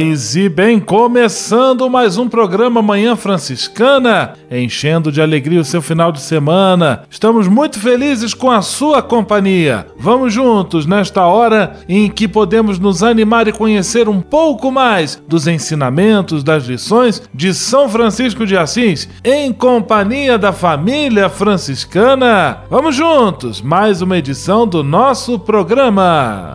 E bem, começando mais um programa Manhã Franciscana, enchendo de alegria o seu final de semana. Estamos muito felizes com a sua companhia. Vamos juntos nesta hora em que podemos nos animar e conhecer um pouco mais dos ensinamentos, das lições de São Francisco de Assis, em companhia da família franciscana. Vamos juntos, mais uma edição do nosso programa.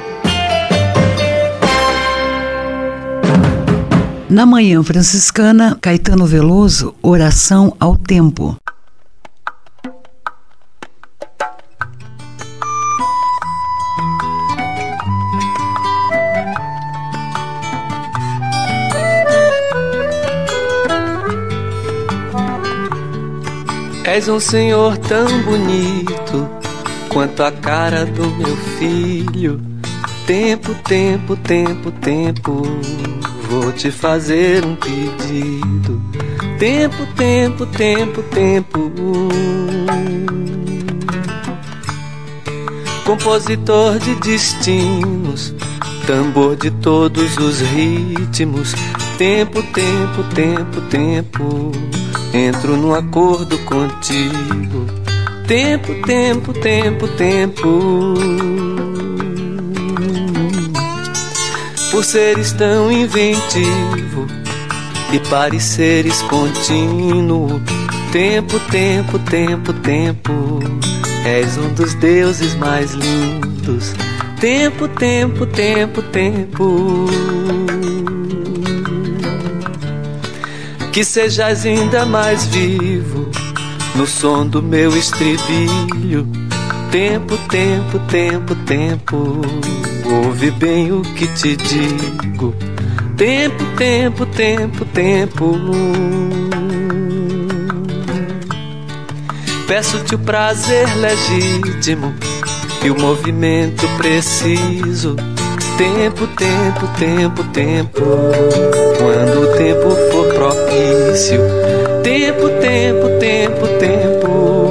Na Manhã Franciscana, Caetano Veloso, Oração ao Tempo. És um senhor tão bonito quanto a cara do meu filho. Tempo, tempo, tempo, tempo vou te fazer um pedido. Tempo, tempo, tempo, tempo. Compositor de destinos, tambor de todos os ritmos. Tempo, tempo, tempo, tempo. Entro num acordo contigo. Tempo, tempo, tempo, tempo. Por seres tão inventivo e pareceres contínuo. Tempo, tempo, tempo, tempo, és um dos deuses mais lindos. Tempo, tempo, tempo, tempo. Que sejas ainda mais vivo no som do meu estribilho. Tempo, tempo, tempo, tempo. Ouve bem o que te digo. Tempo, tempo, tempo, tempo. Peço-te o prazer legítimo e o movimento preciso. Tempo, tempo, tempo, tempo. Quando o tempo for propício. Tempo, tempo, tempo, tempo.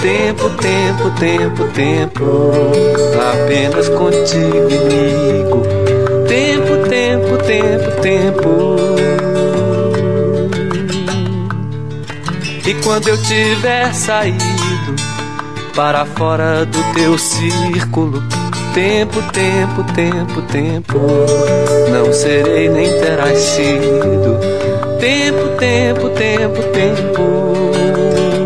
Tempo, tempo, tempo, tempo, apenas contigo, amigo. Tempo, tempo, tempo, tempo. quando eu tiver saído para fora do teu círculo. Tempo, tempo, tempo, tempo, não serei nem terás sido. Tempo, tempo, tempo, tempo.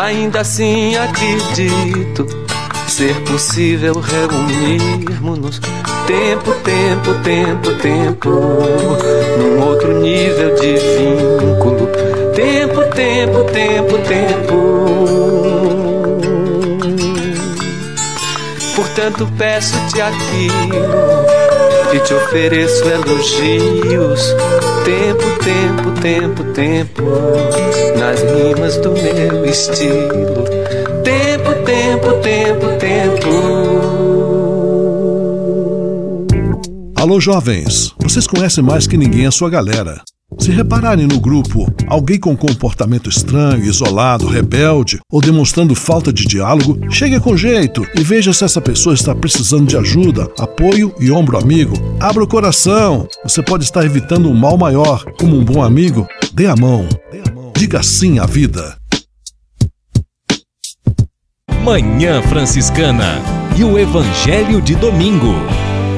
Ainda assim acredito ser possível reunirmos-nos. Tempo, tempo, tempo, tempo, num outro nível de vínculo. Tempo, tempo, tempo, tempo. Portanto, peço-te aquilo e te ofereço elogios. Tempo, tempo, tempo, tempo, nas rimas do meu estilo. Tempo, tempo, tempo, tempo. Alô, jovens! Vocês conhecem mais que ninguém a sua galera. Se repararem no grupo alguém com comportamento estranho, isolado, rebelde ou demonstrando falta de diálogo, chegue com jeito e veja se essa pessoa está precisando de ajuda, apoio e ombro amigo. Abra o coração. Você pode estar evitando um mal maior. Como um bom amigo, dê a mão. Diga sim à vida. Manhã Franciscana e o Evangelho de Domingo.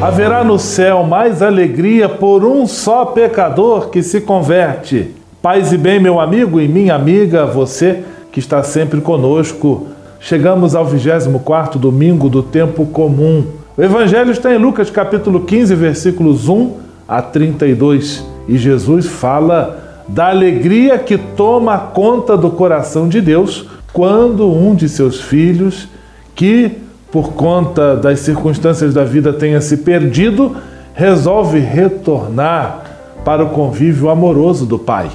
Haverá no céu mais alegria por um só pecador que se converte. Paz e bem, meu amigo e minha amiga, você que está sempre conosco. Chegamos ao 24 domingo do tempo comum. O evangelho está em Lucas capítulo 15, versículos 1 a 32, e Jesus fala da alegria que toma conta do coração de Deus quando um de seus filhos que por conta das circunstâncias da vida tenha se perdido, resolve retornar para o convívio amoroso do Pai.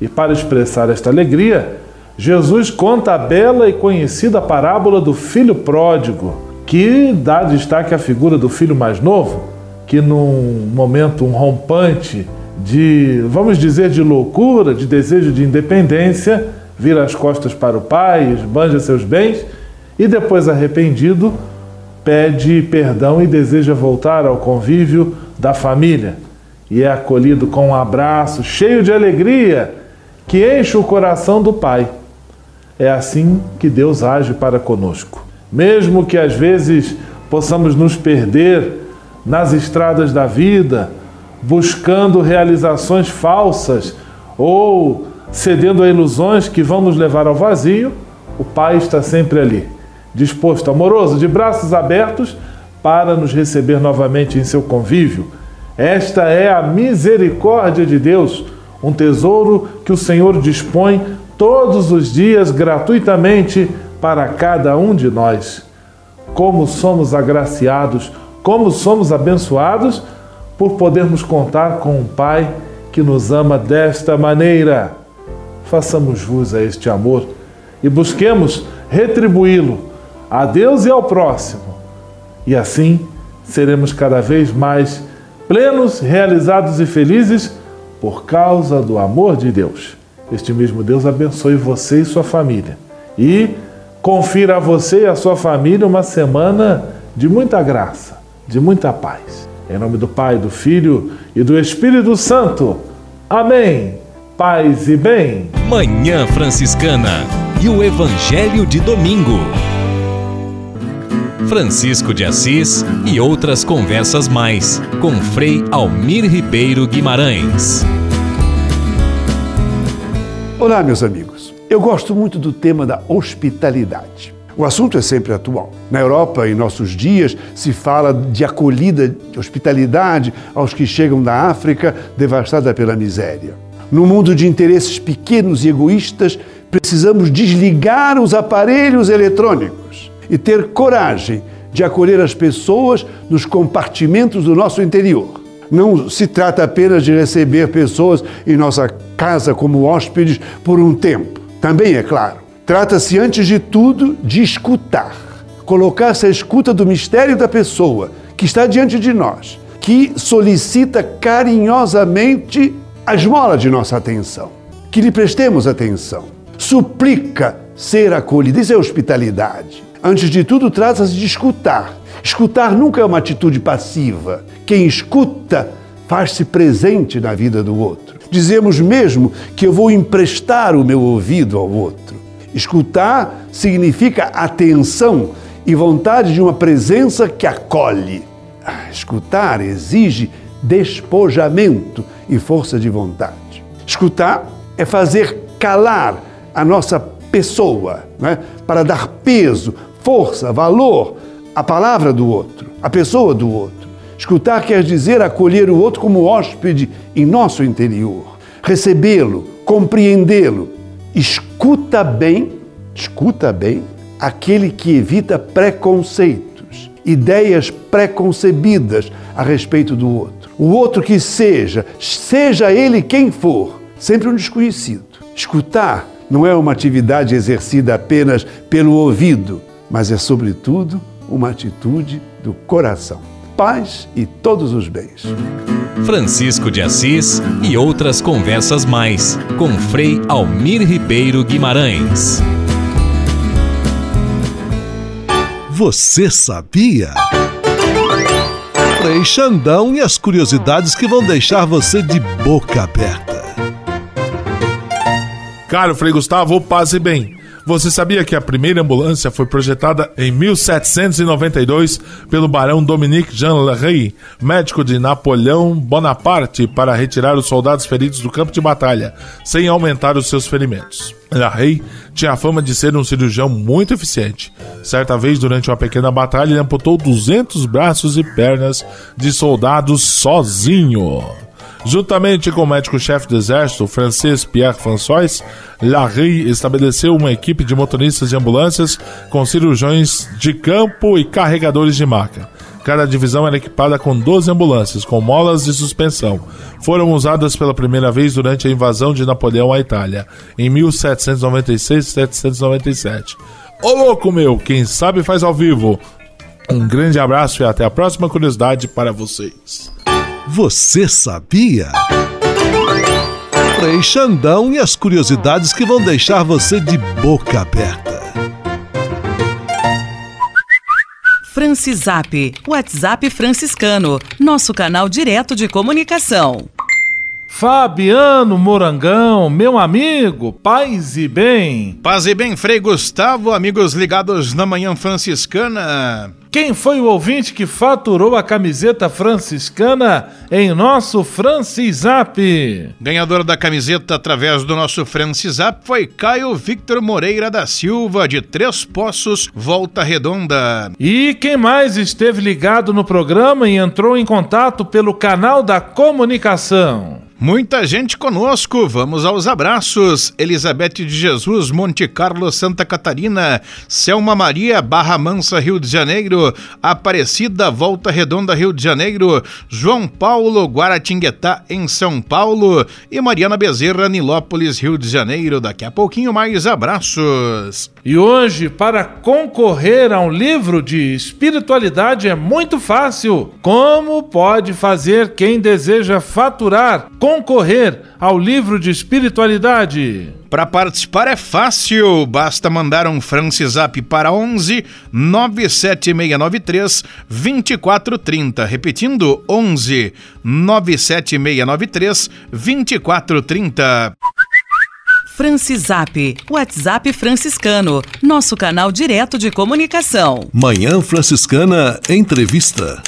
E para expressar esta alegria, Jesus conta a bela e conhecida parábola do filho pródigo, que dá destaque à figura do filho mais novo, que num momento um rompante de, vamos dizer, de loucura, de desejo de independência, vira as costas para o pai, esbanja seus bens e depois arrependido, pede perdão e deseja voltar ao convívio da família. E é acolhido com um abraço cheio de alegria que enche o coração do Pai. É assim que Deus age para conosco. Mesmo que às vezes possamos nos perder nas estradas da vida, buscando realizações falsas ou cedendo a ilusões que vão nos levar ao vazio, o Pai está sempre ali disposto, amoroso, de braços abertos para nos receber novamente em seu convívio. Esta é a misericórdia de Deus, um tesouro que o Senhor dispõe todos os dias gratuitamente para cada um de nós. Como somos agraciados, como somos abençoados por podermos contar com um Pai que nos ama desta maneira. Façamos jus a este amor e busquemos retribuí-lo a Deus e ao próximo. E assim seremos cada vez mais plenos, realizados e felizes por causa do amor de Deus. Este mesmo Deus abençoe você e sua família. E confira a você e a sua família uma semana de muita graça, de muita paz. Em nome do Pai, do Filho e do Espírito Santo. Amém. Paz e bem. Manhã Franciscana e o Evangelho de Domingo. Francisco de Assis e outras conversas mais com Frei Almir Ribeiro Guimarães. Olá, meus amigos. Eu gosto muito do tema da hospitalidade. O assunto é sempre atual. Na Europa, em nossos dias, se fala de acolhida, de hospitalidade aos que chegam da África devastada pela miséria. No mundo de interesses pequenos e egoístas, precisamos desligar os aparelhos eletrônicos e ter coragem de acolher as pessoas nos compartimentos do nosso interior. Não se trata apenas de receber pessoas em nossa casa como hóspedes por um tempo. Também é claro. Trata-se, antes de tudo, de escutar. Colocar-se à escuta do mistério da pessoa que está diante de nós, que solicita carinhosamente a esmola de nossa atenção. Que lhe prestemos atenção. Suplica ser acolhida. Isso é hospitalidade. Antes de tudo, trata-se de escutar. Escutar nunca é uma atitude passiva. Quem escuta faz-se presente na vida do outro. Dizemos mesmo que eu vou emprestar o meu ouvido ao outro. Escutar significa atenção e vontade de uma presença que acolhe. Ah, escutar exige despojamento e força de vontade. Escutar é fazer calar a nossa pessoa, né? para dar peso, força, valor à palavra do outro, à pessoa do outro. Escutar quer dizer acolher o outro como hóspede em nosso interior, recebê-lo, compreendê-lo. Escuta bem, escuta bem aquele que evita preconceitos, ideias preconcebidas a respeito do outro. O outro que seja, seja ele quem for, sempre um desconhecido. Escutar não é uma atividade exercida apenas pelo ouvido, mas é, sobretudo, uma atitude do coração. Paz e todos os bens. Francisco de Assis e outras conversas mais com Frei Almir Ribeiro Guimarães. Você sabia? Frei Xandão e as curiosidades que vão deixar você de boca aberta. Caro Frei Gustavo, passe bem. Você sabia que a primeira ambulância foi projetada em 1792 pelo barão Dominique Jean Larrey, médico de Napoleão Bonaparte, para retirar os soldados feridos do campo de batalha, sem aumentar os seus ferimentos. Larrey tinha a fama de ser um cirurgião muito eficiente. Certa vez, durante uma pequena batalha, ele amputou 200 braços e pernas de soldados sozinho. Juntamente com o médico-chefe do exército, francês Pierre François, Larry estabeleceu uma equipe de motoristas de ambulâncias com cirurgiões de campo e carregadores de maca. Cada divisão era equipada com 12 ambulâncias, com molas de suspensão. Foram usadas pela primeira vez durante a invasão de Napoleão à Itália, em 1796-1797. Ô louco meu, quem sabe faz ao vivo. Um grande abraço e até a próxima curiosidade para vocês. Você sabia? Frei Xandão e as curiosidades que vão deixar você de boca aberta. Francisap, WhatsApp franciscano, nosso canal direto de comunicação. Fabiano Morangão, meu amigo, paz e bem. Paz e bem, Frei Gustavo, amigos ligados na Manhã Franciscana. Quem foi o ouvinte que faturou a camiseta franciscana em nosso Francisap? Ganhador da camiseta através do nosso Francisap foi Caio Victor Moreira da Silva, de Três Poços, Volta Redonda. E quem mais esteve ligado no programa e entrou em contato pelo canal da comunicação? Muita gente conosco, vamos aos abraços. Elizabeth de Jesus, Monte Carlo, Santa Catarina, Selma Maria, Barra Mansa, Rio de Janeiro, Aparecida, Volta Redonda, Rio de Janeiro, João Paulo, Guaratinguetá, em São Paulo e Mariana Bezerra, Nilópolis, Rio de Janeiro. Daqui a pouquinho mais abraços. E hoje, para concorrer a um livro de espiritualidade é muito fácil. Como pode fazer quem deseja faturar? Concorrer ao livro de espiritualidade? Para participar é fácil, basta mandar um Francisap para 11 97693 2430. Repetindo, 11 97693 2430. Francisap, WhatsApp franciscano, nosso canal direto de comunicação. Manhã Franciscana Entrevista.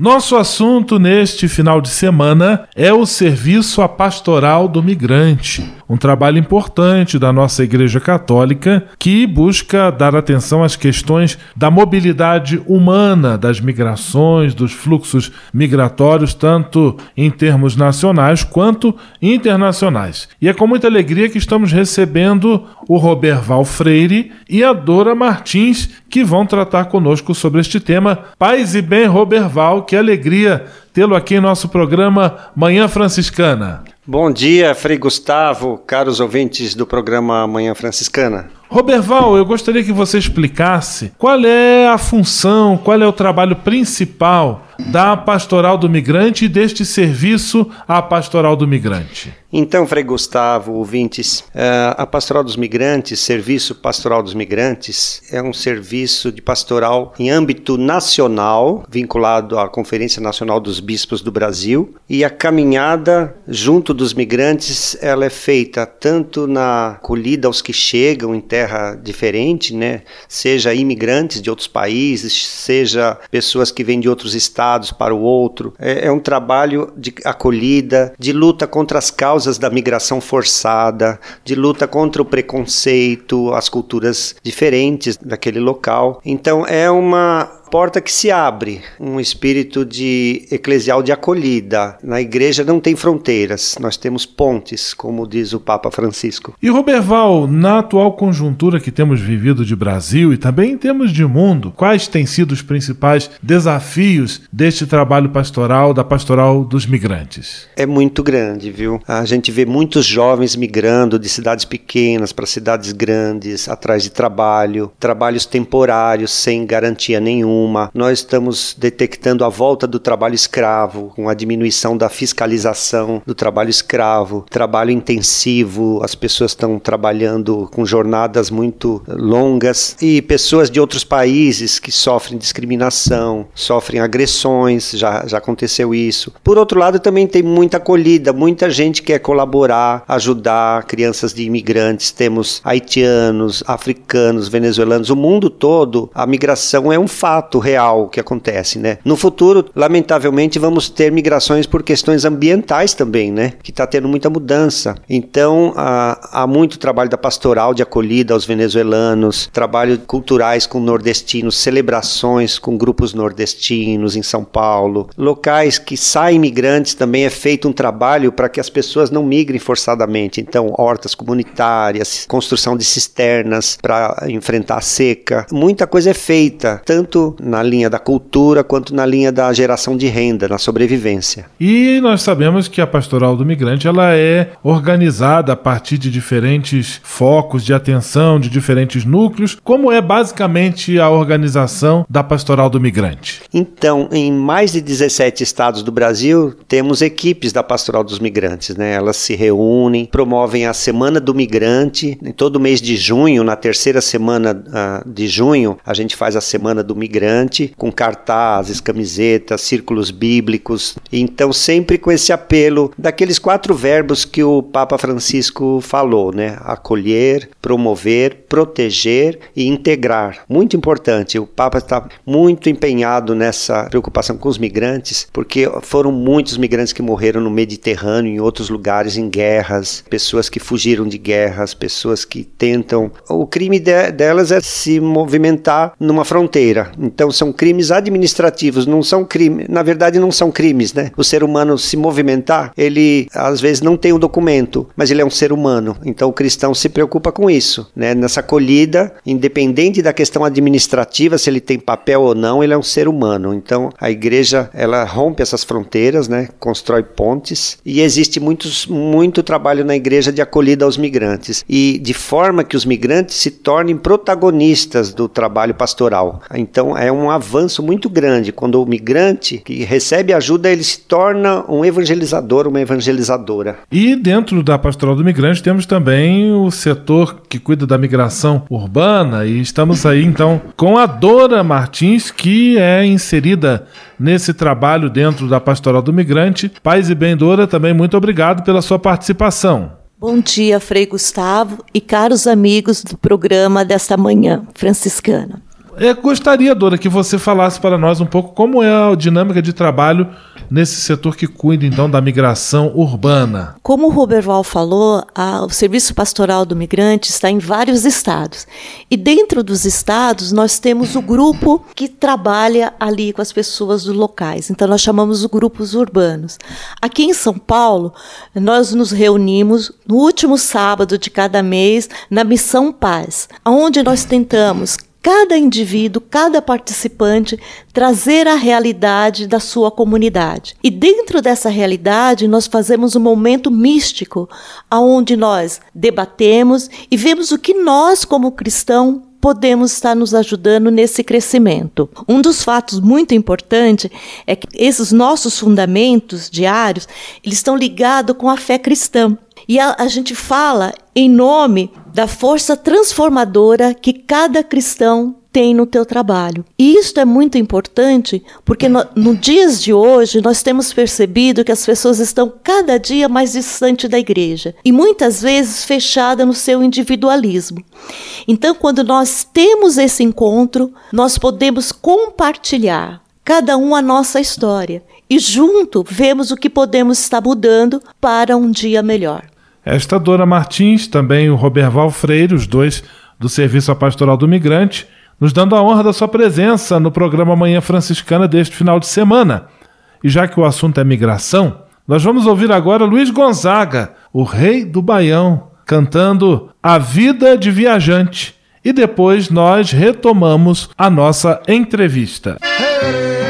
Nosso assunto neste final de semana é o serviço à pastoral do migrante, um trabalho importante da nossa Igreja Católica que busca dar atenção às questões da mobilidade humana, das migrações, dos fluxos migratórios, tanto em termos nacionais quanto internacionais. E é com muita alegria que estamos recebendo o Roberval Freire e a Dora Martins, que vão tratar conosco sobre este tema. Paz e bem, Roberval que alegria tê-lo aqui em nosso programa Manhã Franciscana. Bom dia, Frei Gustavo, caros ouvintes do programa Manhã Franciscana. Roberval, eu gostaria que você explicasse qual é a função, qual é o trabalho principal da Pastoral do Migrante e deste serviço à Pastoral do Migrante? Então, Frei Gustavo, ouvintes, eh, a Pastoral dos Migrantes, Serviço Pastoral dos Migrantes, é um serviço de pastoral em âmbito nacional, vinculado à Conferência Nacional dos Bispos do Brasil, e a caminhada junto dos migrantes, ela é feita tanto na acolhida aos que chegam em terra diferente, né, seja imigrantes de outros países, seja pessoas que vêm de outros estados para o outro. É, é um trabalho de acolhida, de luta contra as causas causas da migração forçada, de luta contra o preconceito, as culturas diferentes daquele local. Então é uma porta que se abre, um espírito de eclesial de acolhida. Na igreja não tem fronteiras, nós temos pontes, como diz o Papa Francisco. E Roberval, na atual conjuntura que temos vivido de Brasil e também em termos de mundo, quais têm sido os principais desafios deste trabalho pastoral, da pastoral dos migrantes? É muito grande, viu? A gente vê muitos jovens migrando de cidades pequenas para cidades grandes, atrás de trabalho, trabalhos temporários sem garantia nenhuma Nós estamos detectando a volta do trabalho escravo, com a diminuição da fiscalização do trabalho escravo, trabalho intensivo, as pessoas estão trabalhando com jornadas muito longas. E pessoas de outros países que sofrem discriminação, sofrem agressões, já, já aconteceu isso. Por outro lado, também tem muita acolhida, muita gente quer colaborar, ajudar crianças de imigrantes. Temos haitianos, africanos, venezuelanos, o mundo todo, a migração é um fato fato real que acontece, né? No futuro, lamentavelmente, vamos ter migrações por questões ambientais também, né? Que está tendo muita mudança. Então, há, há muito trabalho da pastoral de acolhida aos venezuelanos, trabalho culturais com nordestinos, celebrações com grupos nordestinos em São Paulo, locais que saem migrantes também é feito um trabalho para que as pessoas não migrem forçadamente. Então, hortas comunitárias, construção de cisternas para enfrentar a seca, muita coisa é feita, tanto na linha da cultura quanto na linha da geração de renda, na sobrevivência. E nós sabemos que a Pastoral do Migrante ela é organizada a partir de diferentes focos de atenção, de diferentes núcleos. Como é basicamente a organização da Pastoral do Migrante? Então, em mais de 17 estados do Brasil, temos equipes da Pastoral dos Migrantes, né? Elas se reúnem, promovem a Semana do Migrante. Em todo mês de junho, na terceira semana uh, de junho, a gente faz a Semana do Migrante com cartazes, camisetas, círculos bíblicos. Então, sempre com esse apelo daqueles quatro verbos que o Papa Francisco falou, né? Acolher, promover, proteger e integrar. Muito importante. O Papa está muito empenhado nessa preocupação com os migrantes, porque foram muitos migrantes que morreram no Mediterrâneo, em outros lugares, em guerras, pessoas que fugiram de guerras, pessoas que tentam. O crime de delas é se movimentar numa fronteira. Então são crimes administrativos, não são crimes, na verdade não são crimes, né? O ser humano se movimentar, ele às vezes não tem o um documento, mas ele é um ser humano. Então o cristão se preocupa com isso, né? Nessa acolhida, independente da questão administrativa, se ele tem papel ou não, ele é um ser humano. Então a igreja, ela rompe essas fronteiras, né? Constrói pontes e existe muitos, muito trabalho na igreja de acolhida aos migrantes e de forma que os migrantes se tornem protagonistas do trabalho pastoral. Então é um avanço muito grande. Quando o migrante que recebe ajuda, ele se torna um evangelizador, uma evangelizadora. E dentro da pastoral do migrante temos também o setor que cuida da migração urbana e estamos aí então com a Dora Martins, que é inserida nesse trabalho dentro da pastoral do migrante. Paz e bem, Dora, também muito obrigado pela sua participação. Bom dia, Frei Gustavo e caros amigos do programa desta manhã franciscana. É, gostaria, Dora, que você falasse para nós um pouco como é a dinâmica de trabalho nesse setor que cuida então da migração urbana. Como o Roberval falou, a, o Serviço Pastoral do Migrante está em vários estados. E dentro dos estados nós temos o grupo que trabalha ali com as pessoas dos locais. Então nós chamamos os grupos urbanos. Aqui em São Paulo, nós nos reunimos no último sábado de cada mês na Missão Paz, onde nós tentamos cada indivíduo, cada participante trazer a realidade da sua comunidade. E dentro dessa realidade, nós fazemos um momento místico, aonde nós debatemos e vemos o que nós como cristão podemos estar nos ajudando nesse crescimento. Um dos fatos muito importantes é que esses nossos fundamentos diários, eles estão ligados com a fé cristã. E a, a gente fala em nome da força transformadora que cada cristão tem no teu trabalho. E isso é muito importante porque no, no, dias de hoje nós temos percebido que as pessoas estão cada dia mais distantes da igreja e muitas vezes fechada no seu individualismo. Então, quando nós temos esse encontro, nós podemos compartilhar cada um a nossa história e junto vemos o que podemos estar mudando para um dia melhor. Esta Dora Martins, também o Roberval Freire, os dois do Serviço Pastoral do Migrante, nos dando a honra da sua presença no programa Manhã Franciscana deste final de semana. E já que o assunto é migração, nós vamos ouvir agora Luiz Gonzaga, o rei do Baião, cantando A Vida de Viajante. E depois nós retomamos a nossa entrevista. recordações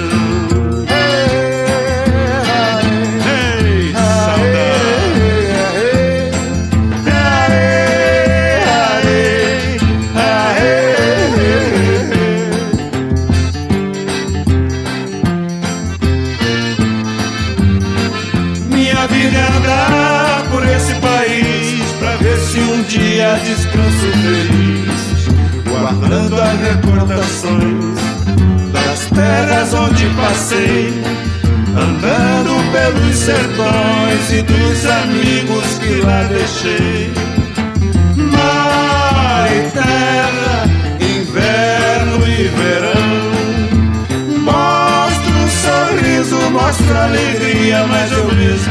Passei, andando pelos sertões e dos amigos que lá deixei. Mar e terra, inverno e verão, mostra um sorriso, mostra alegria, mas eu mesmo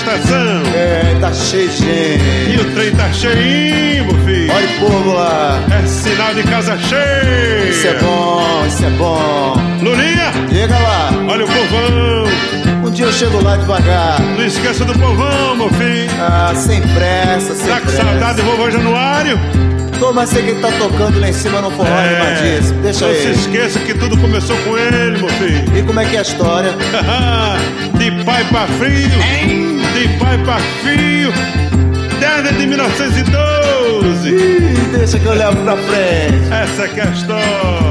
Estação. É, tá cheio de gente. E o trem tá cheinho, meu filho. Olha o povo lá. É sinal de casa cheia. Isso é bom, isso é bom. Lulinha. Chega lá. Olha o povão. Um dia eu chego lá devagar. Não esqueça do povão, meu filho. Ah, sem pressa, sem tá pressa. Tá com saudade do vovô Januário? Tô, mas sei que ele tá tocando lá em cima no forró é, animadíssimo. Deixa não ele. Não se esqueça que tudo começou com ele, meu filho. E como é que é a história? de pai pra filho. Hein? De pai pra filho. Desde de 1912. Ih, deixa que eu levo pra frente. Essa que é a história.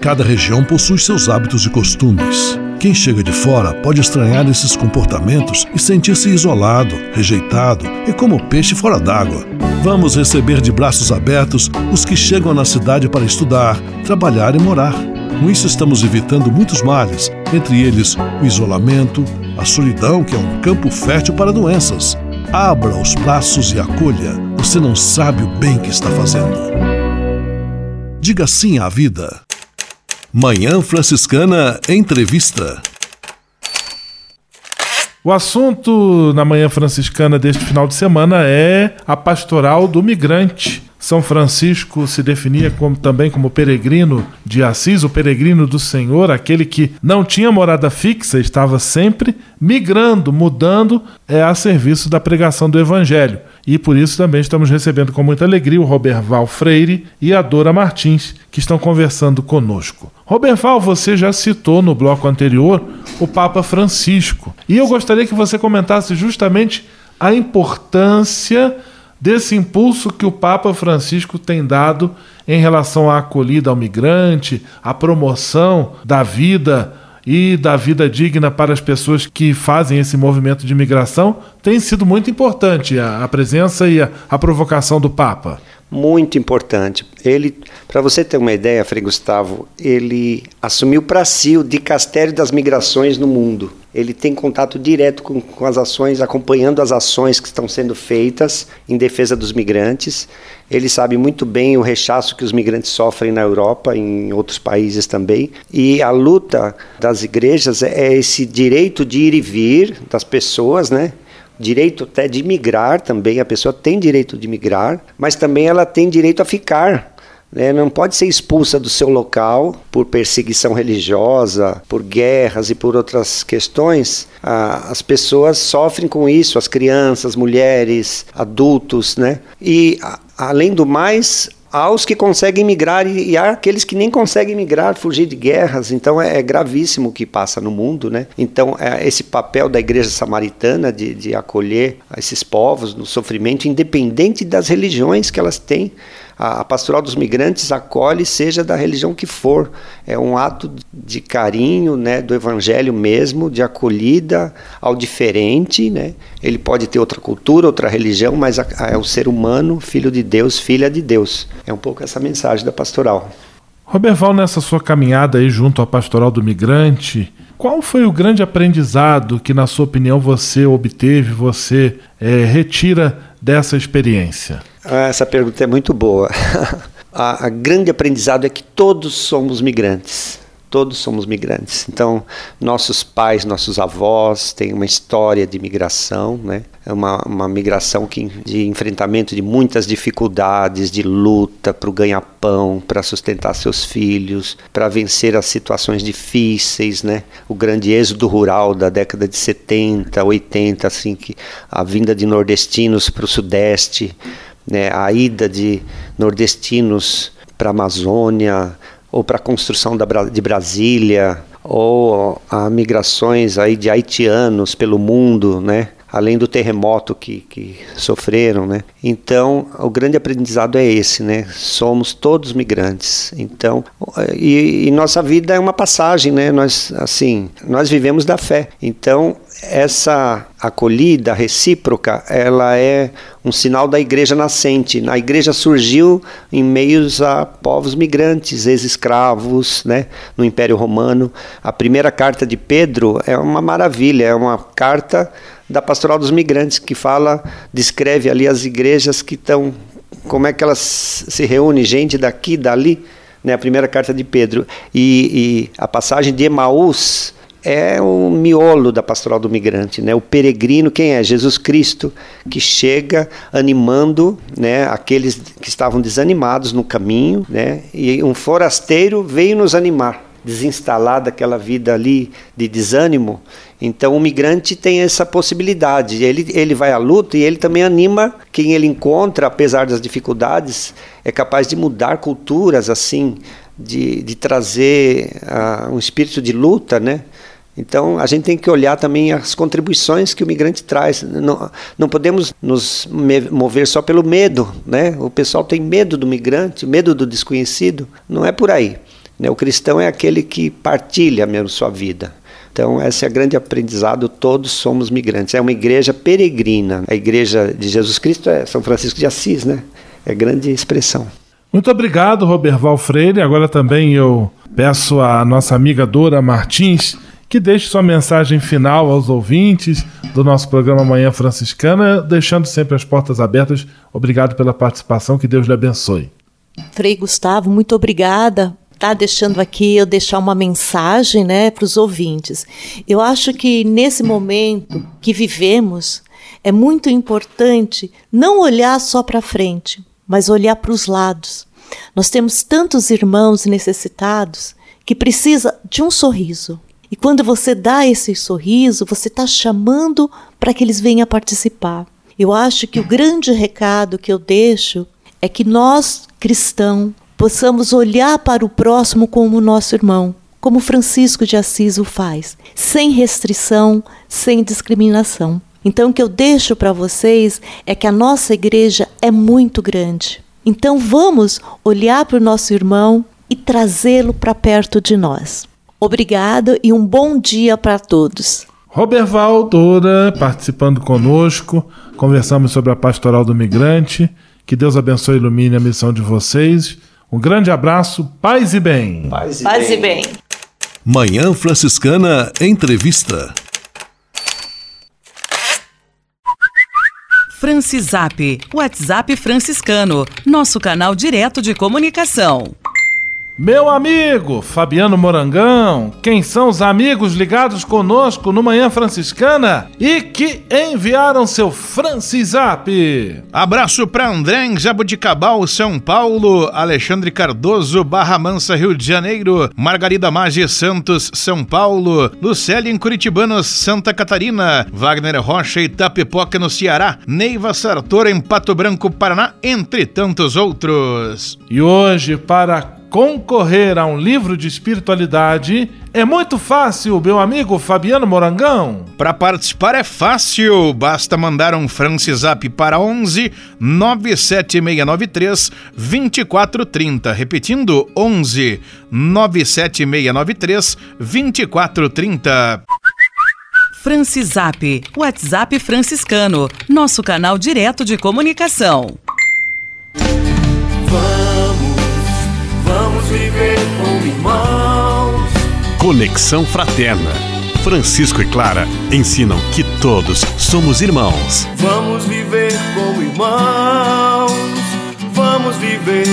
Cada região possui seus hábitos e costumes. Quem chega de fora pode estranhar esses comportamentos e sentir-se isolado, rejeitado e como peixe fora d'água. Vamos receber de braços abertos os que chegam na cidade para estudar, trabalhar e morar. Com isso, estamos evitando muitos males, entre eles o isolamento, a solidão, que é um campo fértil para doenças. Abra os braços e acolha. Você não sabe o bem que está fazendo. Diga sim à vida. Manhã Franciscana Entrevista. O assunto na Manhã Franciscana deste final de semana é a pastoral do migrante. São Francisco se definia como, também como peregrino de Assis, o peregrino do Senhor, aquele que não tinha morada fixa, estava sempre migrando, mudando é, a serviço da pregação do Evangelho. E por isso também estamos recebendo com muita alegria o Roberval Freire e a Dora Martins, que estão conversando conosco. Roberval, você já citou no bloco anterior o Papa Francisco. E eu gostaria que você comentasse justamente a importância desse impulso que o Papa Francisco tem dado em relação à acolhida ao migrante, à promoção da vida e da vida digna para as pessoas que fazem esse movimento de migração, tem sido muito importante a, a presença e a, a provocação do Papa muito importante. Ele, para você ter uma ideia, Frei Gustavo, ele assumiu para si o dicastério das migrações no mundo. Ele tem contato direto com, com, as ações, acompanhando as ações que estão sendo feitas em defesa dos migrantes. Ele sabe muito bem o rechaço que os migrantes sofrem na Europa, em outros países também. E a luta das igrejas é esse direito de ir e vir das pessoas, né? Direito até de migrar também, a pessoa tem direito de migrar, mas também ela tem direito a ficar. Né? Não pode ser expulsa do seu local por perseguição religiosa, por guerras e por outras questões. Ah, as pessoas sofrem com isso, as crianças, mulheres, adultos, né? E, além do mais, aos que conseguem migrar e, há aqueles que nem conseguem migrar, fugir de guerras. Então é, é gravíssimo o que passa no mundo, né? Então é esse papel da igreja samaritana de, de acolher esses povos no sofrimento, independente das religiões que elas têm a, a pastoral dos migrantes acolhe, seja da religião que for. É um ato de carinho, né, do evangelho mesmo, de acolhida ao diferente, né? Ele pode ter outra cultura, outra religião, mas é o ser humano, filho de Deus, filha de Deus. É um pouco essa mensagem da pastoral. Roberval, nessa sua caminhada aí junto à pastoral do migrante, qual foi o grande aprendizado que, na sua opinião, você obteve, você é, retira dessa experiência? Ah, essa pergunta é muito boa. a, a grande aprendizado é que todos somos migrantes todos somos migrantes. Então, nossos pais, nossos avós têm uma história de migração, né? É uma, uma migração que, de enfrentamento de muitas dificuldades, de luta para o ganha-pão, para sustentar seus filhos, para vencer as situações difíceis, né? O grande êxodo rural da década de 70, 80, assim, que a vinda de nordestinos para o sudeste, né? A ida de nordestinos para a Amazônia, ou para a construção da, de Brasília, ou a migrações aí de haitianos pelo mundo, né? Além do terremoto que, que sofreram, né? Então, o grande aprendizado é esse, né? Somos todos migrantes. Então, e, e, nossa vida é uma passagem, né? Nós, assim, nós vivemos da fé. Então, essa acolhida recíproca, ela é um sinal da igreja nascente. A igreja surgiu em meios a povos migrantes, ex-escravos, né, no Império Romano. A primeira carta de Pedro é uma maravilha, é uma carta da Pastoral dos Migrantes que fala, descreve ali as igrejas que estão como é que elas se reúnem, gente daqui, dali, né, a primeira carta de Pedro. E, e a passagem de Emaús, é o miolo da pastoral do migrante, né? O peregrino, quem é? Jesus Cristo, que chega animando, né, aqueles que estavam desanimados no caminho, né? E um forasteiro veio nos animar, desinstalar daquela vida ali de desânimo. Então o migrante tem essa possibilidade. Ele, ele vai à luta e ele também anima quem ele encontra, apesar das dificuldades, é capaz de mudar culturas assim, de, de trazer uh, um espírito de luta, né? Então, a gente tem que olhar também as contribuições que o migrante traz. Não, não podemos nos mover só pelo medo, né? O pessoal tem medo do migrante, medo do desconhecido. Não é por aí. Né? O cristão é aquele que partilha mesmo sua vida. Então, esse é o grande aprendizado, todos somos migrantes. É uma igreja peregrina. A igreja de Jesus Cristo é São Francisco de Assis, né? É grande expressão. Muito obrigado, Roberval Freire. Agora também eu peço à nossa amiga Dora Martins que deixe sua mensagem final aos ouvintes do nosso programa Manhã Franciscana, deixando sempre as portas abertas. Obrigado pela participação, que Deus lhe abençoe. Frei Gustavo, muito obrigada tá deixando aqui eu deixar uma mensagem, né, para os ouvintes. Eu acho que nesse momento que vivemos é muito importante não olhar só para frente, mas olhar para os lados. Nós temos tantos irmãos necessitados que precisa de um sorriso. E quando você dá esse sorriso, você está chamando para que eles venham participar. Eu acho que o grande recado que eu deixo é que nós, cristãos, possamos olhar para o próximo como nosso irmão, como Francisco de Assis o faz, sem restrição, sem discriminação. Então, o que eu deixo para vocês é que a nossa igreja é muito grande. Então, vamos olhar para o nosso irmão e trazê-lo para perto de nós. Obrigado e um bom dia para todos. Roberval Dora participando conosco, conversamos sobre a pastoral do migrante. Que Deus abençoe e ilumine a missão de vocês. Um grande abraço, paz e bem. Paz e, paz bem. e bem. Manhã Franciscana Entrevista. Francisap, WhatsApp franciscano, nosso canal direto de comunicação. Meu amigo Fabiano Morangão, quem são os amigos ligados conosco no Manhã Franciscana e que enviaram seu Francisap? Abraço para André em Jabuticabal, São Paulo, Alexandre Cardoso, Barra Mansa, Rio de Janeiro, Margarida Maggi Santos, São Paulo, Lucélia em Curitibanos, Santa Catarina, Wagner Rocha Itapipoca no Ceará, Neiva Sartor em Pato Branco, Paraná, entre tantos outros. E hoje, para concorrer a um livro de espiritualidade é muito fácil, meu amigo Fabiano Morangão. Para participar é fácil, basta mandar um Francisap para 11 97693 2430. Repetindo, 11 97693 2430. Francisap, WhatsApp franciscano, nosso canal direto de comunicação. Irmãos. Conexão Fraterna. Francisco e Clara ensinam que todos somos irmãos. Vamos viver como irmãos. Vamos viver.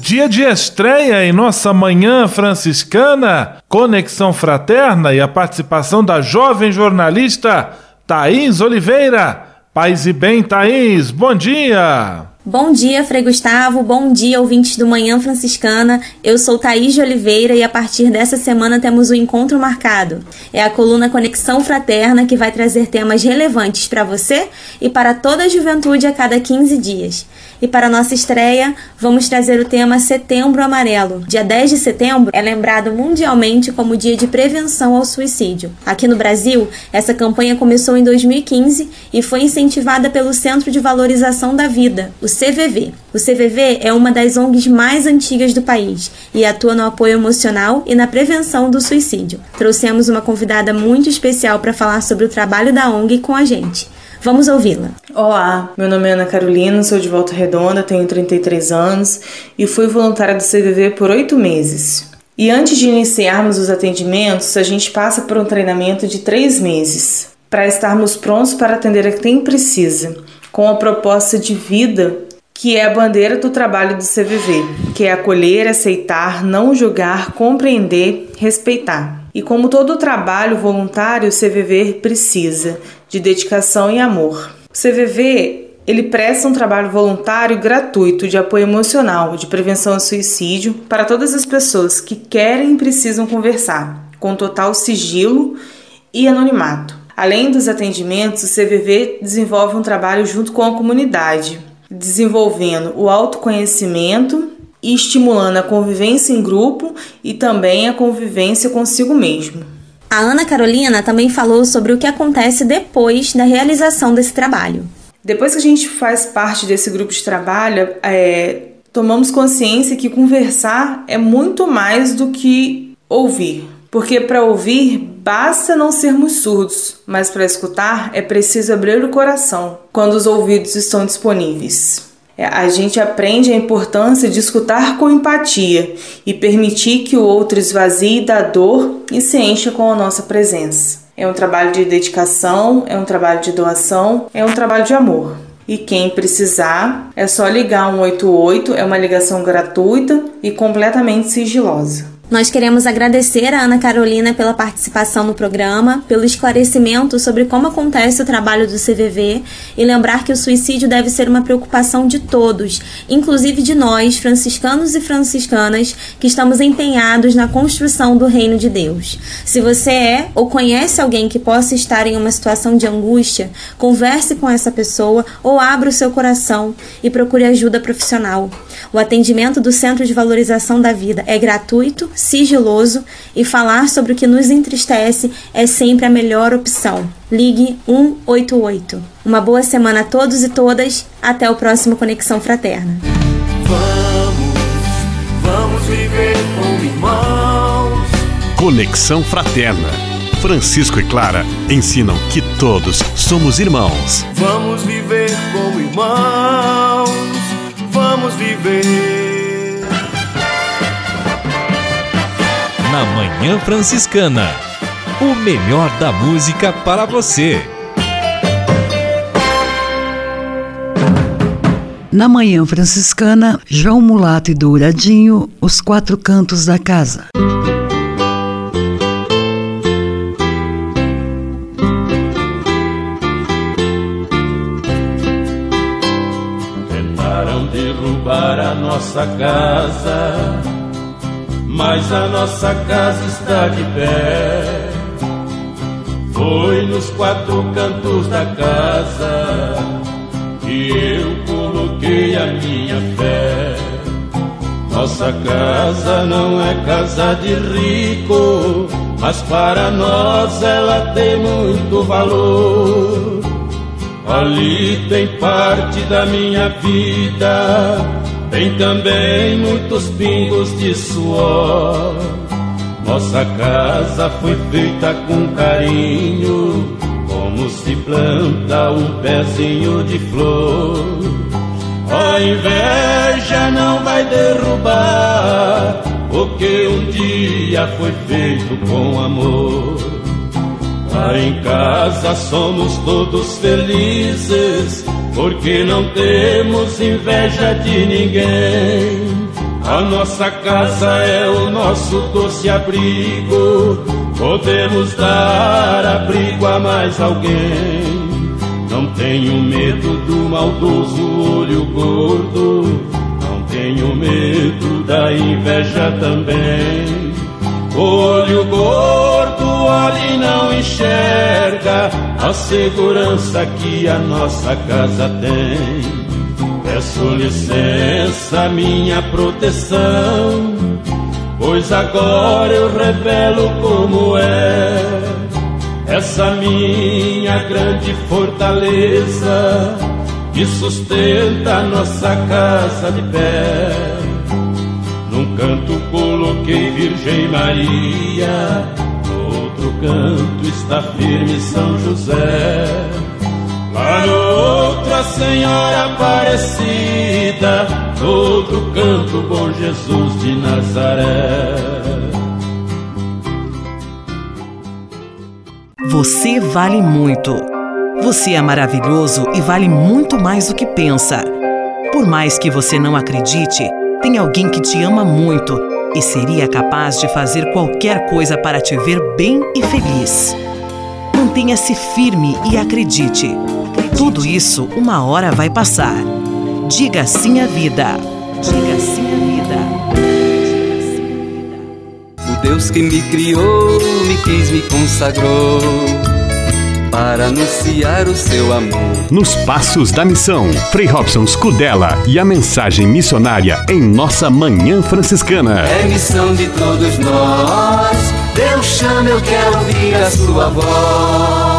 Dia de estreia em nossa manhã franciscana, Conexão Fraterna e a participação da jovem jornalista Thaís Oliveira. Paz e bem, Thaís, bom dia! Bom dia, Frei Gustavo. Bom dia, ouvintes do Manhã Franciscana. Eu sou Thaís de Oliveira e a partir dessa semana temos o um encontro marcado. É a coluna Conexão Fraterna que vai trazer temas relevantes para você e para toda a juventude a cada 15 dias. E para nossa estreia, vamos trazer o tema Setembro Amarelo. Dia 10 de setembro é lembrado mundialmente como dia de prevenção ao suicídio. Aqui no Brasil, essa campanha começou em 2015 e foi incentivada pelo Centro de Valorização da Vida, o CVV. O CVV é uma das ONGs mais antigas do país e atua no apoio emocional e na prevenção do suicídio. Trouxemos uma convidada muito especial para falar sobre o trabalho da ONG com a gente. Vamos ouvi-la. Olá, meu nome é Ana Carolina, sou de Volta Redonda, tenho 33 anos e fui voluntária do CVV por oito meses. E antes de iniciarmos os atendimentos, a gente passa por um treinamento de três meses para estarmos prontos para atender a quem precisa, com a proposta de vida que é a bandeira do trabalho do CVV, que é acolher, aceitar, não julgar, compreender, respeitar. E como todo trabalho voluntário, o CVV precisa de dedicação e amor. O CVV ele presta um trabalho voluntário gratuito de apoio emocional, de prevenção ao suicídio para todas as pessoas que querem e precisam conversar, com total sigilo e anonimato. Além dos atendimentos, o CVV desenvolve um trabalho junto com a comunidade, desenvolvendo o autoconhecimento e estimulando a convivência em grupo e também a convivência consigo mesmo. A Ana Carolina também falou sobre o que acontece depois da realização desse trabalho. Depois que a gente faz parte desse grupo de trabalho, é, tomamos consciência que conversar é muito mais do que ouvir. Porque para ouvir basta não sermos surdos, mas para escutar é preciso abrir o coração quando os ouvidos estão disponíveis. É, a gente aprende a importância de escutar com empatia e permitir que o outro esvazie da dor e se encha com a nossa presença. É um trabalho de dedicação, é um trabalho de doação, é um trabalho de amor. E quem precisar, é só ligar 188, é uma ligação gratuita e completamente sigilosa. Nós queremos agradecer a Ana Carolina pela participação no programa, pelo esclarecimento sobre como acontece o trabalho do CVV e lembrar que o suicídio deve ser uma preocupação de todos, inclusive de nós, franciscanos e franciscanas, que estamos empenhados na construção do reino de Deus. Se você é ou conhece alguém que possa estar em uma situação de angústia, converse com essa pessoa ou abra o seu coração e procure ajuda profissional. O atendimento do Centro de Valorização da Vida é gratuito, sigiloso e falar sobre o que nos entristece é sempre a melhor opção. Ligue 188. Uma boa semana a todos e todas. Até o próximo Conexão Fraterna. Vamos, vamos viver como irmãos. Conexão Fraterna. Francisco e Clara ensinam que todos somos irmãos. Vamos viver como irmãos. Na Manhã Franciscana. O melhor da música para você. Na Manhã Franciscana, João Mulato e Douradinho, os quatro cantos da casa. Tentaram derrubar a nossa casa, mas a nossa casa está de pé. Foi nos quatro cantos da casa que eu coloquei a minha fé. Nossa casa não é casa de rico, mas para nós ela tem muito valor. Ali tem parte da minha vida, tem também muitos pingos de suor. Nossa casa foi feita com carinho, como se planta um pezinho de flor. A inveja não vai derrubar o que um dia foi feito com amor. Lá em casa somos todos felizes, porque não temos inveja de ninguém. A nossa casa é o nosso doce abrigo, podemos dar abrigo a mais alguém. Não tenho medo do maldoso olho gordo, não tenho medo da inveja também. Olho gordo olha e não enxerga a segurança que a nossa casa tem. Peço licença, minha proteção, pois agora eu revelo como é essa minha grande fortaleza que sustenta a nossa casa de pé. Num canto coloquei Virgem Maria, canto está firme São José. Lá no outro a Senhora Aparecida, outro canto Bom Jesus de Nazaré. Você vale muito. Você é maravilhoso e vale muito mais do que pensa. Por mais que você não acredite, tem alguém que te ama muito e seria capaz de fazer qualquer coisa para te ver bem e feliz. Mantenha-se firme e acredite. Tudo isso uma hora vai passar. Diga sim à vida. Diga sim à vida. O Deus que me criou, me quis, me consagrou para anunciar o seu amor. Nos Passos da Missão, Frei Robson Scudella e a mensagem missionária em nossa Manhã Franciscana. É missão de todos nós. Deus chama, eu quero ouvir a sua voz.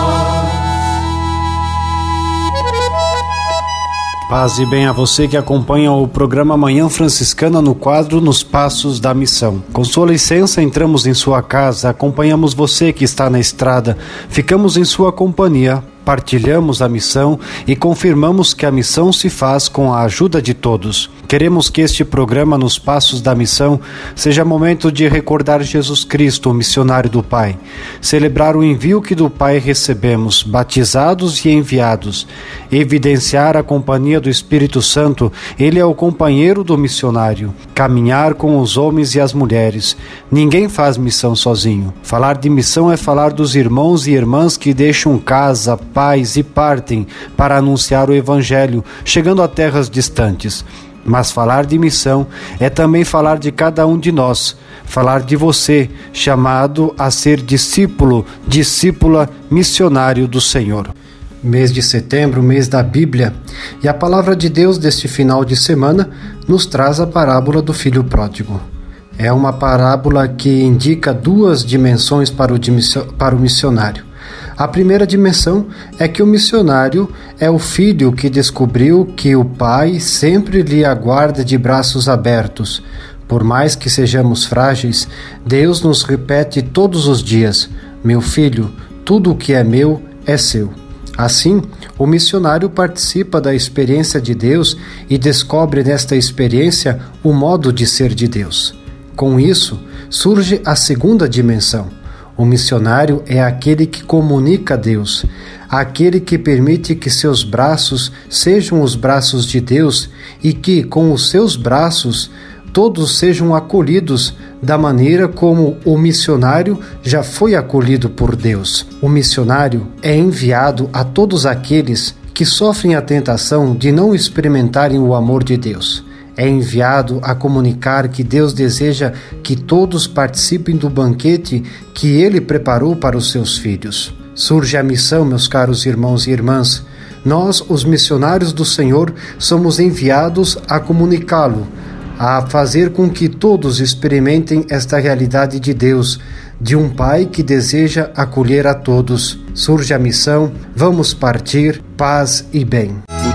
Paz e bem a você que acompanha o programa Manhã Franciscana no quadro Nos Passos da Missão. Com sua licença, entramos em sua casa, acompanhamos você que está na estrada, ficamos em sua companhia partilhamos a missão e confirmamos que a missão se faz com a ajuda de todos. Queremos que este programa Nos Passos da Missão seja momento de recordar Jesus Cristo, o missionário do Pai, celebrar o envio que do Pai recebemos, batizados e enviados, evidenciar a companhia do Espírito Santo, ele é o companheiro do missionário, caminhar com os homens e as mulheres. Ninguém faz missão sozinho. Falar de missão é falar dos irmãos e irmãs que deixam casa, pais e partem para anunciar o Evangelho, chegando a terras distantes. Mas falar de missão é também falar de cada um de nós, falar de você, chamado a ser discípulo, discípula, missionário do Senhor. Mês de setembro, mês da Bíblia, e a palavra de Deus deste final de semana nos traz a parábola do filho pródigo. É uma parábola que indica duas dimensões para o, para o missionário. A primeira dimensão é que o missionário é o filho que descobriu que o pai sempre lhe aguarda de braços abertos. Por mais que sejamos frágeis, Deus nos repete todos os dias: Meu filho, tudo o que é meu é seu. Assim, o missionário participa da experiência de Deus e descobre nesta experiência o modo de ser de Deus. Com isso, surge a segunda dimensão o missionário é aquele que comunica a Deus, aquele que permite que seus braços sejam os braços de Deus e que, com os seus braços, todos sejam acolhidos da maneira como o missionário já foi acolhido por Deus. O missionário é enviado a todos aqueles que sofrem a tentação de não experimentarem o amor de Deus é enviado a comunicar que Deus deseja que todos participem do banquete que ele preparou para os seus filhos. Surge a missão, meus caros irmãos e irmãs. Nós, os missionários do Senhor, somos enviados a comunicá-lo, a fazer com que todos experimentem esta realidade de Deus, de um Pai que deseja acolher a todos. Surge a missão, vamos partir, paz e bem.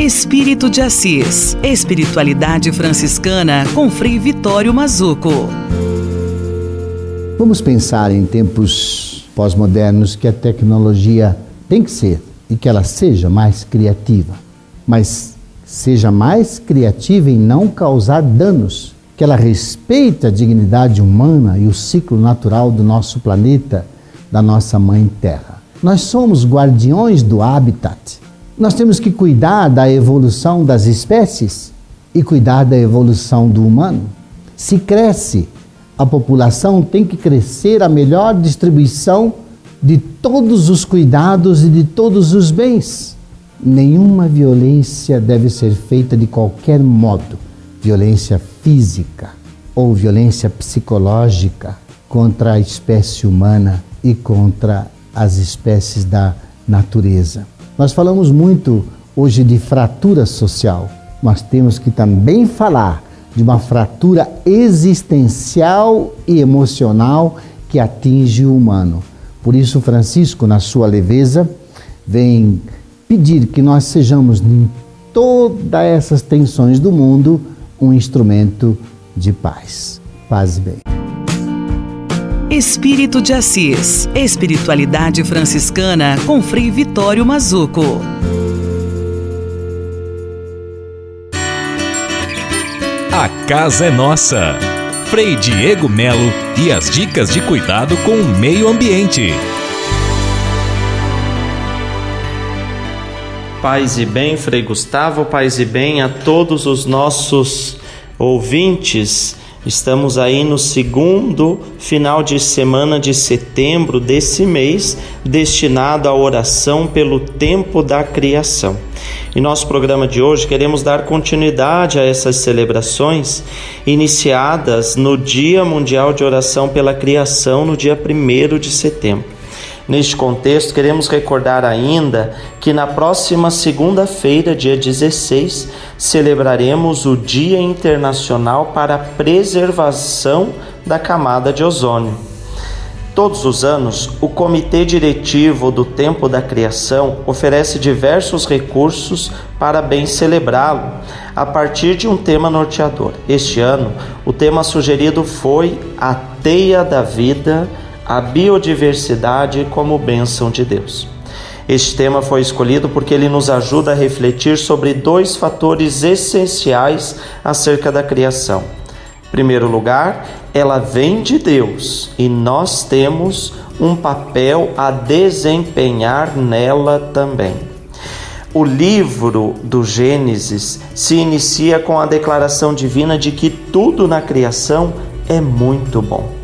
Espírito de Assis. Espiritualidade franciscana com Frei Vitório Mazuco. Vamos pensar em tempos pós-modernos que a tecnologia tem que ser e que ela seja mais criativa, mas seja mais criativa em não causar danos, que ela respeite a dignidade humana e o ciclo natural do nosso planeta, da nossa mãe Terra. Nós somos guardiões do habitat nós temos que cuidar da evolução das espécies e cuidar da evolução do humano. Se cresce, a população tem que crescer a melhor distribuição de todos os cuidados e de todos os bens. Nenhuma violência deve ser feita de qualquer modo violência física ou violência psicológica contra a espécie humana e contra as espécies da natureza. Nós falamos muito hoje de fratura social, mas temos que também falar de uma fratura existencial e emocional que atinge o humano. Por isso, Francisco, na sua leveza, vem pedir que nós sejamos, em todas essas tensões do mundo, um instrumento de paz. Paz e bem. Espírito de Assis. Espiritualidade franciscana com Frei Vitório Mazuco. A casa é nossa. Frei Diego Melo e as dicas de cuidado com o meio ambiente. Paz e bem, Frei Gustavo, paz e bem a todos os nossos ouvintes Estamos aí no segundo final de semana de setembro desse mês, destinado à oração pelo tempo da criação. Em nosso programa de hoje, queremos dar continuidade a essas celebrações iniciadas no Dia Mundial de Oração pela Criação, no dia 1 de setembro. Neste contexto, queremos recordar ainda que na próxima segunda-feira, dia 16, celebraremos o Dia Internacional para a Preservação da Camada de Ozônio. Todos os anos, o Comitê Diretivo do Tempo da Criação oferece diversos recursos para bem celebrá-lo, a partir de um tema norteador. Este ano, o tema sugerido foi a Teia da Vida a biodiversidade como bênção de Deus. Este tema foi escolhido porque ele nos ajuda a refletir sobre dois fatores essenciais acerca da criação. Em primeiro lugar, ela vem de Deus e nós temos um papel a desempenhar nela também. O livro do Gênesis se inicia com a declaração divina de que tudo na criação é muito bom.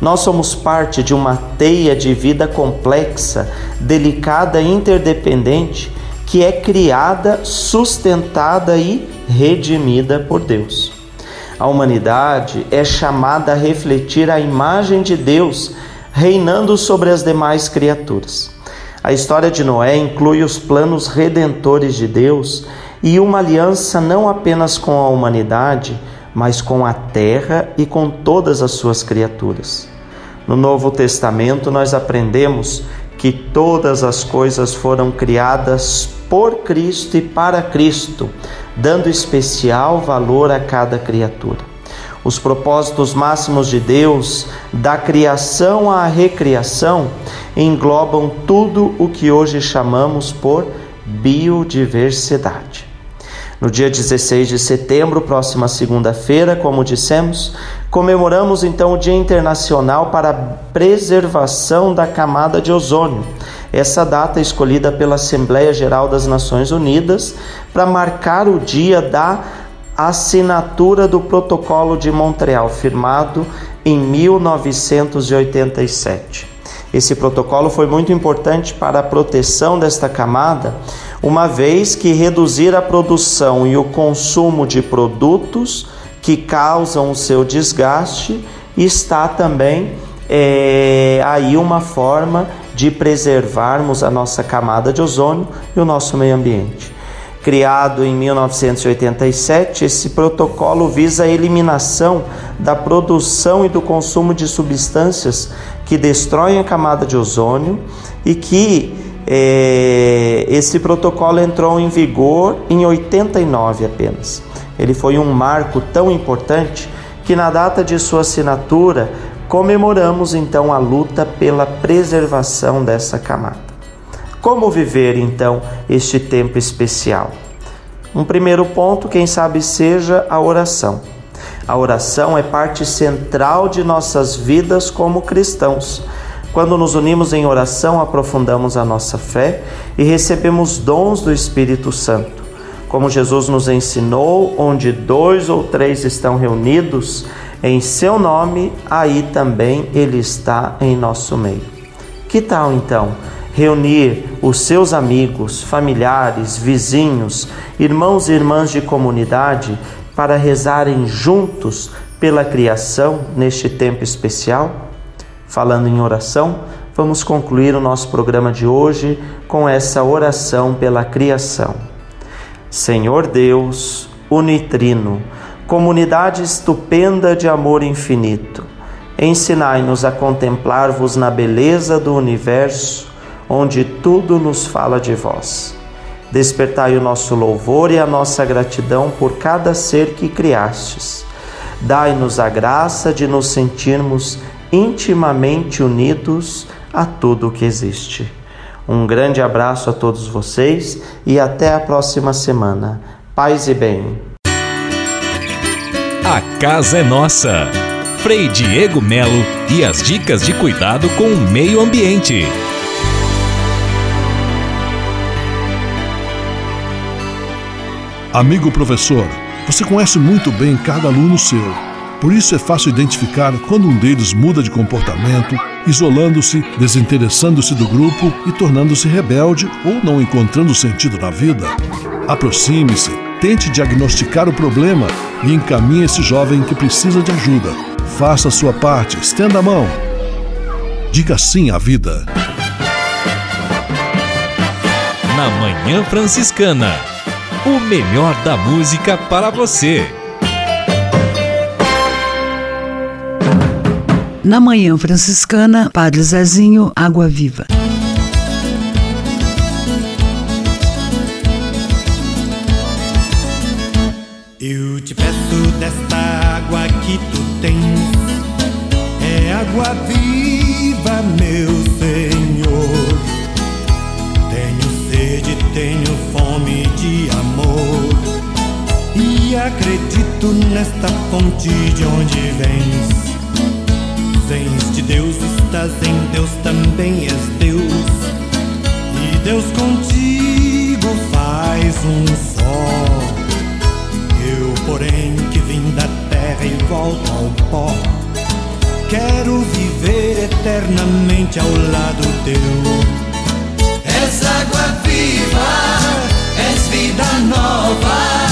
Nós somos parte de uma teia de vida complexa, delicada e interdependente que é criada, sustentada e redimida por Deus. A humanidade é chamada a refletir a imagem de Deus reinando sobre as demais criaturas. A história de Noé inclui os planos redentores de Deus e uma aliança não apenas com a humanidade, mas com a terra e com todas as suas criaturas. No Novo Testamento, nós aprendemos que todas as coisas foram criadas por Cristo e para Cristo, dando especial valor a cada criatura. Os propósitos máximos de Deus, da criação à recriação, englobam tudo o que hoje chamamos por biodiversidade. No dia 16 de setembro, próxima segunda-feira, como dissemos, comemoramos então o Dia Internacional para a Preservação da Camada de Ozônio. Essa data é escolhida pela Assembleia Geral das Nações Unidas para marcar o dia da assinatura do Protocolo de Montreal, firmado em 1987. Esse protocolo foi muito importante para a proteção desta camada uma vez que reduzir a produção e o consumo de produtos que causam o seu desgaste está também é, aí uma forma de preservarmos a nossa camada de ozônio e o nosso meio ambiente. Criado em 1987, esse protocolo visa a eliminação da produção e do consumo de substâncias que destroem a camada de ozônio e que é, esse protocolo entrou em vigor em 89 apenas. Ele foi um marco tão importante que na data de sua assinatura comemoramos então a luta pela preservação dessa camada. Como viver então este tempo especial? Um primeiro ponto, quem sabe, seja a oração. A oração é parte central de nossas vidas como cristãos quando nos unimos em oração, aprofundamos a nossa fé e recebemos dons do Espírito Santo. Como Jesus nos ensinou, onde dois ou três estão reunidos em seu nome, aí também ele está em nosso meio. Que tal então reunir os seus amigos, familiares, vizinhos, irmãos e irmãs de comunidade para rezarem juntos pela criação neste tempo especial? Falando em oração, vamos concluir o nosso programa de hoje com essa oração pela criação. Senhor Deus, unitrino, comunidade estupenda de amor infinito, ensinai-nos a contemplar-vos na beleza do universo, onde tudo nos fala de vós. Despertai o nosso louvor e a nossa gratidão por cada ser que criastes. Dai-nos a graça de nos sentirmos intimamente unidos a tudo o que existe. Um grande abraço a todos vocês e até a próxima semana. Paz e bem. A casa é nossa. Frei Diego Melo e as dicas de cuidado com o meio ambiente. Amigo professor, você conhece muito bem cada aluno seu. Por isso é fácil identificar quando um deles muda de comportamento, isolando-se, desinteressando-se do grupo e tornando-se rebelde ou não encontrando sentido na vida. Aproxime-se, tente diagnosticar o problema e encaminhe esse jovem que precisa de ajuda. Faça a sua parte, estenda a mão. Diga sim à vida. Na Manhã Franciscana, o melhor da música para você. Na Manhã Franciscana, Padre Zezinho, Água Viva. Eu te peço desta água que tu tens, é água viva, meu Senhor. Tenho sede, tenho fome de amor, e acredito nesta fonte de onde vens. Vens de Deus, estás em Deus, também és Deus, e Deus contigo faz um só. Eu, porém, que vim da terra e volto ao pó, quero viver eternamente ao lado teu. És água viva, és vida nova,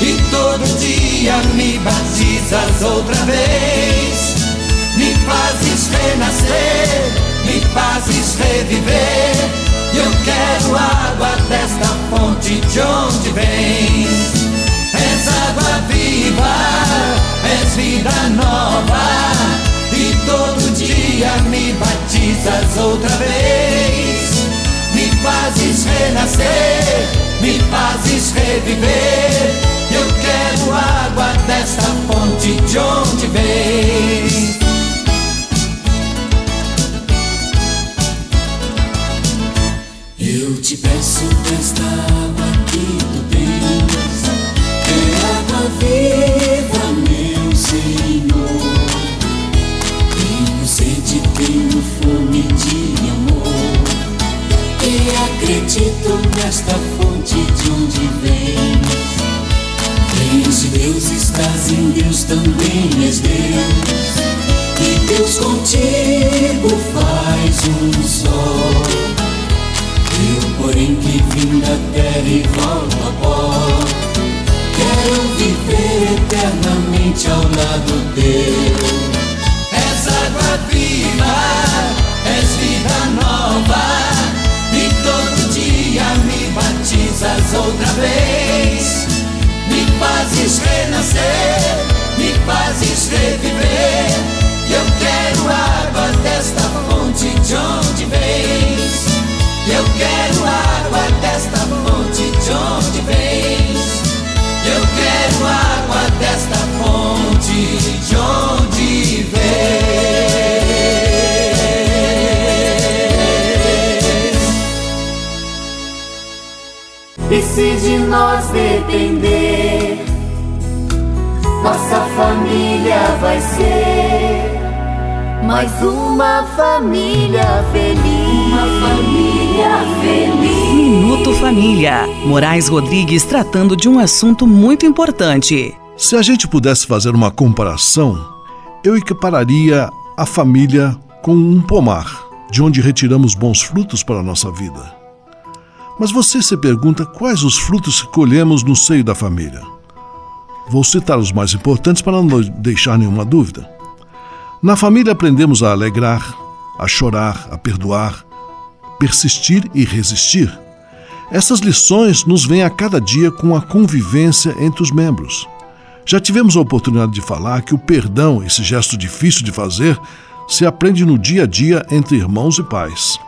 e todo dia me batizas outra vez. Renascer, me fazes reviver. Eu quero água desta fonte de onde vens. És água viva, és vida nova, e todo dia me batizas outra vez. Me fazes renascer, me fazes reviver. Eu quero água desta fonte de onde vens. Eu te peço desta água que tu tens, é água viva, meu Senhor. Tenho sede, tenho fome de amor, e acredito nesta fonte de onde vens. Vens de Deus, estás em Deus, também és Deus, e Deus contigo faz um só. Porém, que vim da terra e volto a pó, quero viver eternamente ao lado teu. És água viva, és vida nova, e todo dia me batizas outra vez. Me fazes renascer, me fazes reviver. Eu quero água desta fonte de onde vens. Eu quero água desta fonte de onde vens. Eu quero água desta fonte de onde vens. E se de nós depender, nossa família vai ser mais uma família feliz. Uma família. Minuto Família. Moraes Rodrigues tratando de um assunto muito importante. Se a gente pudesse fazer uma comparação, eu equipararia a família com um pomar, de onde retiramos bons frutos para a nossa vida. Mas você se pergunta quais os frutos que colhemos no seio da família. Vou citar os mais importantes para não deixar nenhuma dúvida. Na família aprendemos a alegrar, a chorar, a perdoar, persistir e resistir. Essas lições nos vêm a cada dia com a convivência entre os membros. Já tivemos a oportunidade de falar que o perdão, esse gesto difícil de fazer, se aprende no dia a dia entre irmãos e pais.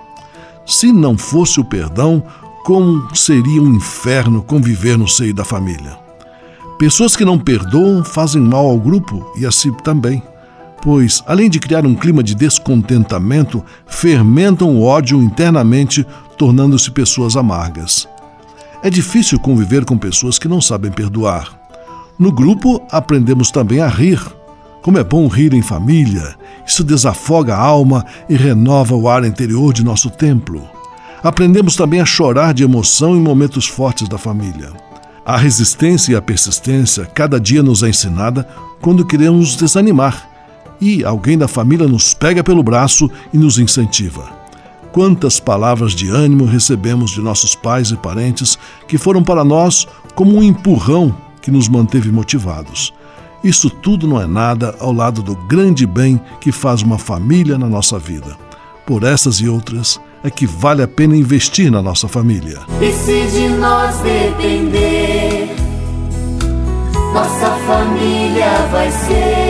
Se não fosse o perdão, como seria um inferno conviver no seio da família? Pessoas que não perdoam fazem mal ao grupo e a si também pois, além de criar um clima de descontentamento, fermentam o ódio internamente, tornando-se pessoas amargas. É difícil conviver com pessoas que não sabem perdoar. No grupo, aprendemos também a rir. Como é bom rir em família, isso desafoga a alma e renova o ar interior de nosso templo. Aprendemos também a chorar de emoção em momentos fortes da família. A resistência e a persistência cada dia nos é ensinada quando queremos desanimar e alguém da família nos pega pelo braço e nos incentiva. Quantas palavras de ânimo recebemos de nossos pais e parentes que foram para nós como um empurrão que nos manteve motivados. Isso tudo não é nada ao lado do grande bem que faz uma família na nossa vida. Por essas e outras, é que vale a pena investir na nossa família. E se de nós depender, nossa família vai ser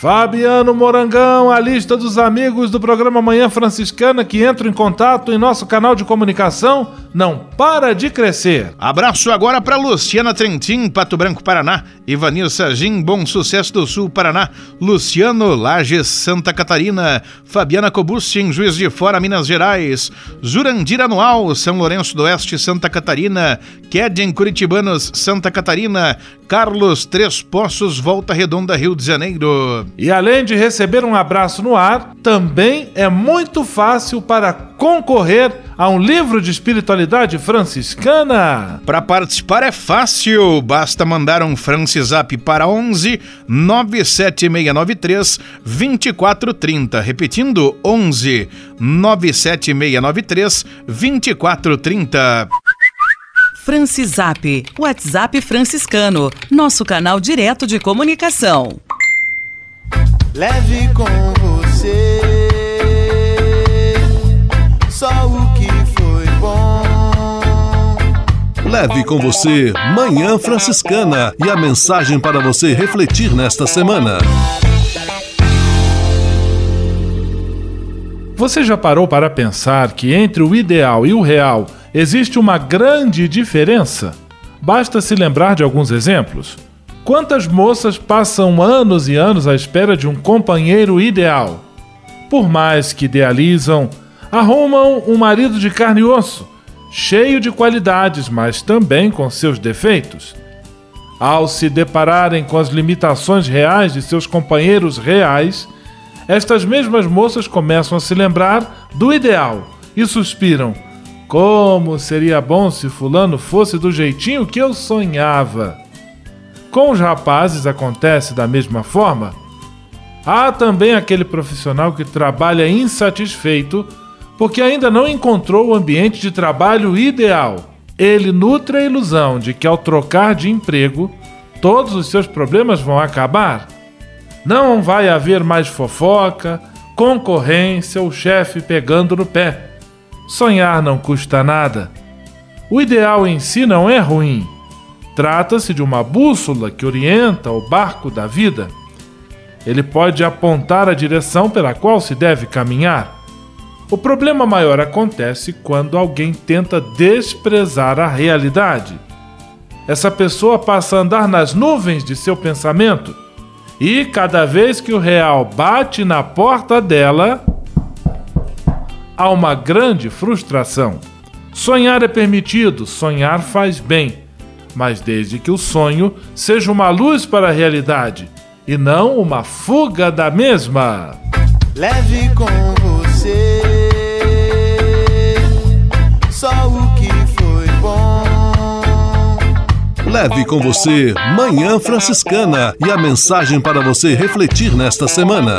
Fabiano Morangão, a lista dos amigos do programa Manhã Franciscana que entram em contato em nosso canal de comunicação não para de crescer. Abraço agora para Luciana Trentin, Pato Branco, Paraná, Ivanir Sagim, Bom Sucesso do Sul, Paraná, Luciano Lages, Santa Catarina, Fabiana Cobucci, em Juiz de Fora, Minas Gerais, Jurandir Anual, São Lourenço do Oeste, Santa Catarina, Kedem Curitibanos, Santa Catarina, Carlos Três Poços, Volta Redonda, Rio de Janeiro. E além de receber um abraço no ar, também é muito fácil para concorrer a um livro de espiritualidade franciscana. Para participar é fácil, basta mandar um Francisap para 11 97693 2430. Repetindo, 11 97693 2430. Francisap, WhatsApp franciscano, nosso canal direto de comunicação. Leve com você só o que foi bom. Leve com você Manhã Franciscana e a mensagem para você refletir nesta semana. Você já parou para pensar que entre o ideal e o real existe uma grande diferença? Basta se lembrar de alguns exemplos. Quantas moças passam anos e anos à espera de um companheiro ideal? Por mais que idealizam, arrumam um marido de carne e osso, cheio de qualidades, mas também com seus defeitos. Ao se depararem com as limitações reais de seus companheiros reais, estas mesmas moças começam a se lembrar do ideal e suspiram: Como seria bom se Fulano fosse do jeitinho que eu sonhava! Com os rapazes acontece da mesma forma. Há também aquele profissional que trabalha insatisfeito porque ainda não encontrou o ambiente de trabalho ideal. Ele nutre a ilusão de que ao trocar de emprego, todos os seus problemas vão acabar. Não vai haver mais fofoca, concorrência ou chefe pegando no pé. Sonhar não custa nada. O ideal em si não é ruim Trata-se de uma bússola que orienta o barco da vida. Ele pode apontar a direção pela qual se deve caminhar. O problema maior acontece quando alguém tenta desprezar a realidade. Essa pessoa passa a andar nas nuvens de seu pensamento e, cada vez que o real bate na porta dela, há uma grande frustração. Sonhar é permitido, sonhar faz bem mas desde que o sonho seja uma luz para a realidade e não uma fuga da mesma. Leve com você só o que foi bom. Leve com você Manhã Franciscana e a mensagem para você refletir nesta semana.